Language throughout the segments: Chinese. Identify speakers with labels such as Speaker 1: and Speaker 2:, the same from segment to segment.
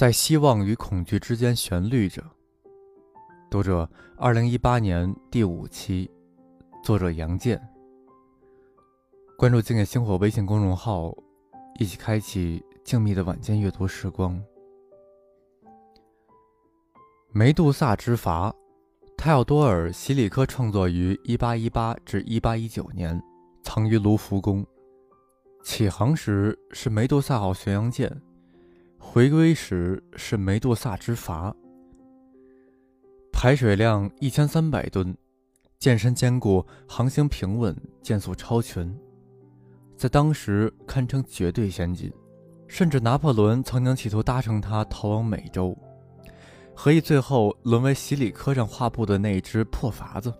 Speaker 1: 在希望与恐惧之间旋律着。读者，二零一八年第五期，作者杨健。关注“静夜星火”微信公众号，一起开启静谧的晚间阅读时光。梅杜萨之筏，泰奥多尔·席里科创作于一八一八至一八一九年，藏于卢浮宫。起航时是梅杜萨号巡洋舰。回归时是梅杜萨之筏，排水量一千三百吨，舰身坚固，航行平稳，舰速超群，在当时堪称绝对先进。甚至拿破仑曾经企图搭乘它逃往美洲，何以最后沦为洗礼科上画布的那只破筏子？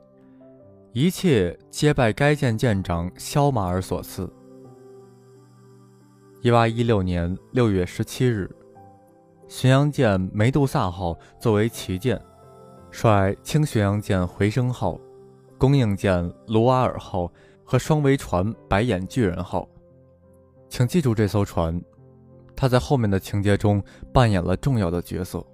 Speaker 1: 一切皆拜该舰舰长肖马尔所赐。一八一六年六月十七日。巡洋舰梅杜萨号作为旗舰，率轻巡洋舰回声号、供应舰卢瓦尔号和双桅船白眼巨人号。请记住这艘船，它在后面的情节中扮演了重要的角色。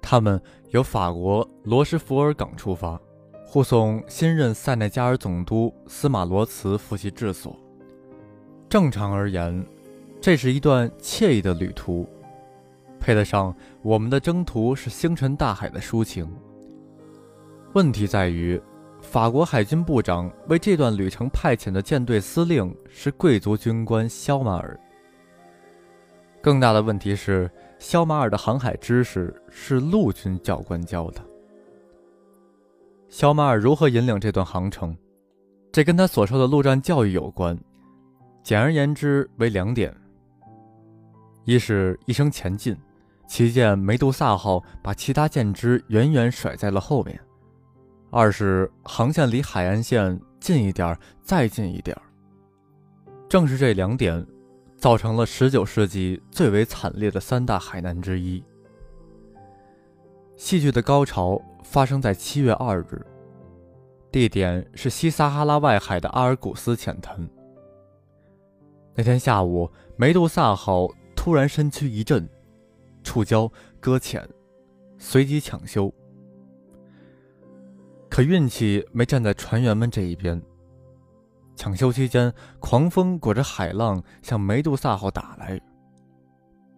Speaker 1: 他们由法国罗什福尔港出发，护送新任塞内加尔总督司马罗茨赴其治所。正常而言。这是一段惬意的旅途，配得上我们的征途是星辰大海的抒情。问题在于，法国海军部长为这段旅程派遣的舰队司令是贵族军官肖马尔。更大的问题是，肖马尔的航海知识是陆军教官教的。肖马尔如何引领这段航程，这跟他所受的陆战教育有关。简而言之，为两点。一是一声前进，旗舰梅杜萨号把其他舰只远远甩在了后面；二是航线离海岸线近一点，再近一点。正是这两点，造成了19世纪最为惨烈的三大海难之一。戏剧的高潮发生在7月2日，地点是西撒哈拉外海的阿尔古斯浅滩。那天下午，梅杜萨号。突然，身躯一震，触礁搁浅，随即抢修。可运气没站在船员们这一边。抢修期间，狂风裹着海浪向梅杜萨号打来，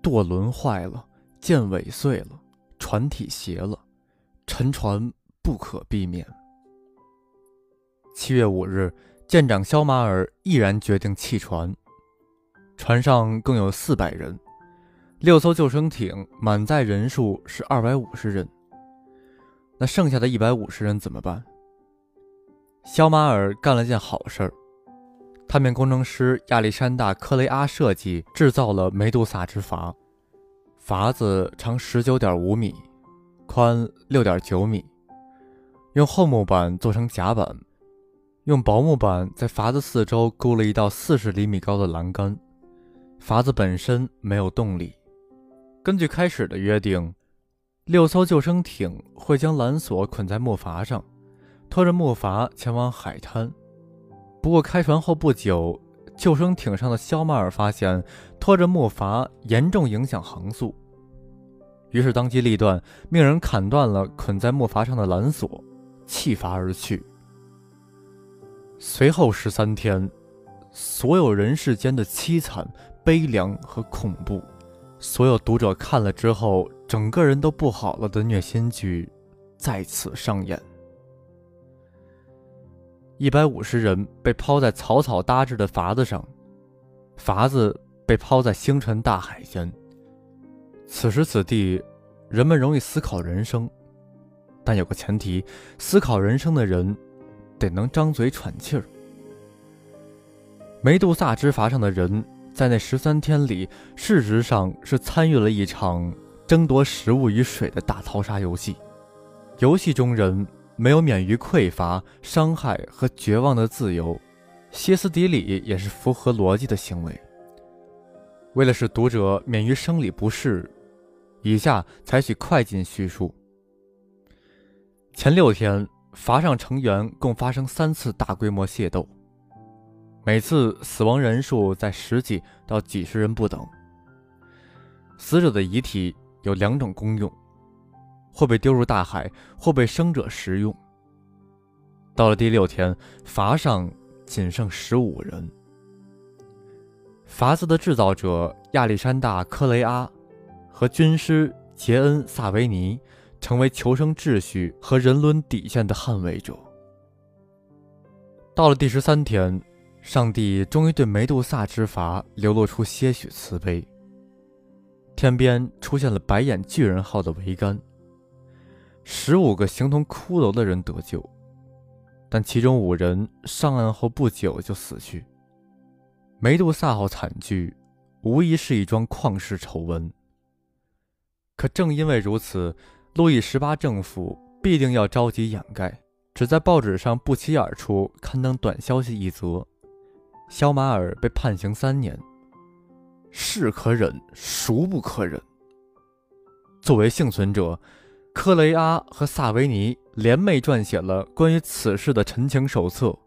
Speaker 1: 舵轮坏了，舰尾碎了，船体斜了，沉船不可避免。七月五日，舰长肖马尔毅然决定弃船。船上共有四百人，六艘救生艇满载人数是二百五十人。那剩下的一百五十人怎么办？肖马尔干了件好事儿，他命工程师亚历山大·克雷阿设计制造了梅杜萨之筏。筏子长十九点五米，宽六点九米，用厚木板做成甲板，用薄木板在筏子四周勾了一道四十厘米高的栏杆。筏子本身没有动力。根据开始的约定，六艘救生艇会将缆索捆在木筏上，拖着木筏前往海滩。不过开船后不久，救生艇上的肖迈尔发现拖着木筏严重影响航速，于是当机立断，命人砍断了捆在木筏上的缆索，弃筏而去。随后十三天，所有人世间的凄惨。悲凉和恐怖，所有读者看了之后，整个人都不好了的虐心剧再次上演。一百五十人被抛在草草搭制的筏子上，筏子被抛在星辰大海间。此时此地，人们容易思考人生，但有个前提：思考人生的人得能张嘴喘气儿。梅杜萨之筏上的人。在那十三天里，事实上是参与了一场争夺食物与水的大逃杀游戏。游戏中人没有免于匮乏、伤害和绝望的自由，歇斯底里也是符合逻辑的行为。为了使读者免于生理不适，以下采取快进叙述。前六天，筏上成员共发生三次大规模械斗。每次死亡人数在十几到几十人不等。死者的遗体有两种功用：或被丢入大海，或被生者食用。到了第六天，筏上仅剩十五人。筏子的制造者亚历山大·科雷阿和军师杰恩·萨维尼成为求生秩序和人伦底线的捍卫者。到了第十三天，上帝终于对梅杜萨之罚流露出些许慈悲。天边出现了白眼巨人号的桅杆，十五个形同骷髅的人得救，但其中五人上岸后不久就死去。梅杜萨号惨剧，无疑是一桩旷世丑闻。可正因为如此，路易十八政府必定要着急掩盖，只在报纸上不起眼处刊登短消息一则：肖马尔被判刑三年。是可忍，孰不可忍？作为幸存者，科雷阿和萨维尼联袂撰写了关于此事的陈情手册《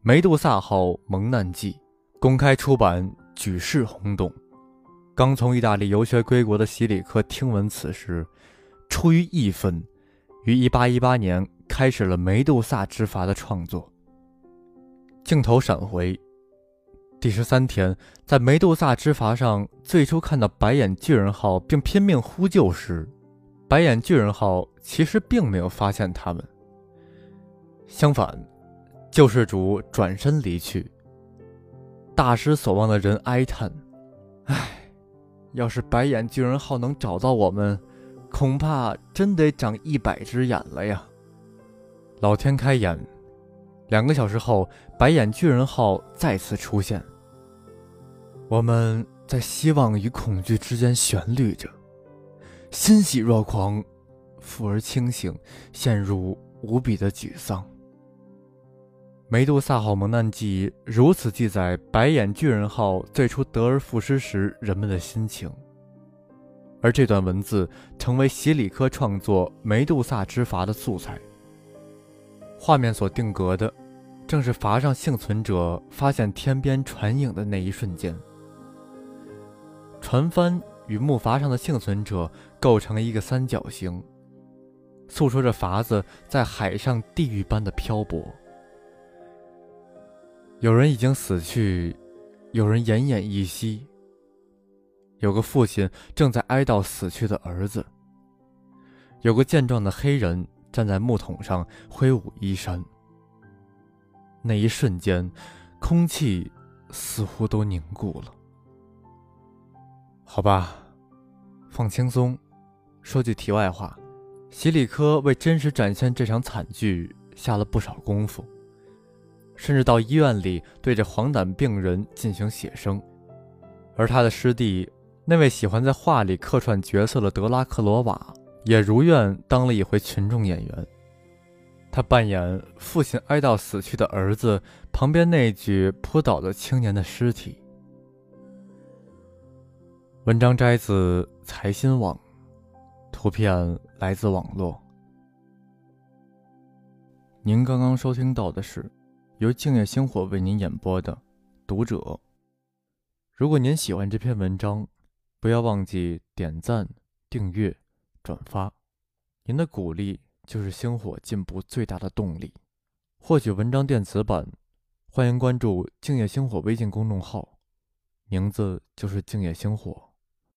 Speaker 1: 梅杜萨号蒙难记》，公开出版，举世轰动。刚从意大利游学归国的西里克听闻此事，出于义愤，于1818年开始了梅杜萨之筏的创作。镜头闪回。第十三天，在梅杜萨之筏上最初看到白眼巨人号并拼命呼救时，白眼巨人号其实并没有发现他们。相反，救世主转身离去，大失所望的人哀叹：“唉，要是白眼巨人号能找到我们，恐怕真得长一百只眼了呀！”老天开眼。两个小时后，白眼巨人号再次出现。我们在希望与恐惧之间旋律着，欣喜若狂，复而清醒，陷入无比的沮丧。梅杜萨号蒙难记如此记载白眼巨人号最初得而复失时人们的心情，而这段文字成为席里科创作梅杜萨之筏的素材。画面所定格的，正是筏上幸存者发现天边船影的那一瞬间。船帆与木筏上的幸存者构成了一个三角形，诉说着筏子在海上地狱般的漂泊。有人已经死去，有人奄奄一息。有个父亲正在哀悼死去的儿子。有个健壮的黑人。站在木桶上挥舞衣衫，那一瞬间，空气似乎都凝固了。好吧，放轻松。说句题外话，席里科为真实展现这场惨剧下了不少功夫，甚至到医院里对着黄疸病人进行写生。而他的师弟，那位喜欢在画里客串角色的德拉克罗瓦。也如愿当了一回群众演员，他扮演父亲哀悼死去的儿子旁边那具扑倒的青年的尸体。文章摘自财新网，图片来自网络。您刚刚收听到的是由静夜星火为您演播的《读者》。如果您喜欢这篇文章，不要忘记点赞、订阅。转发，您的鼓励就是星火进步最大的动力。获取文章电子版，欢迎关注“静夜星火”微信公众号，名字就是“静夜星火”。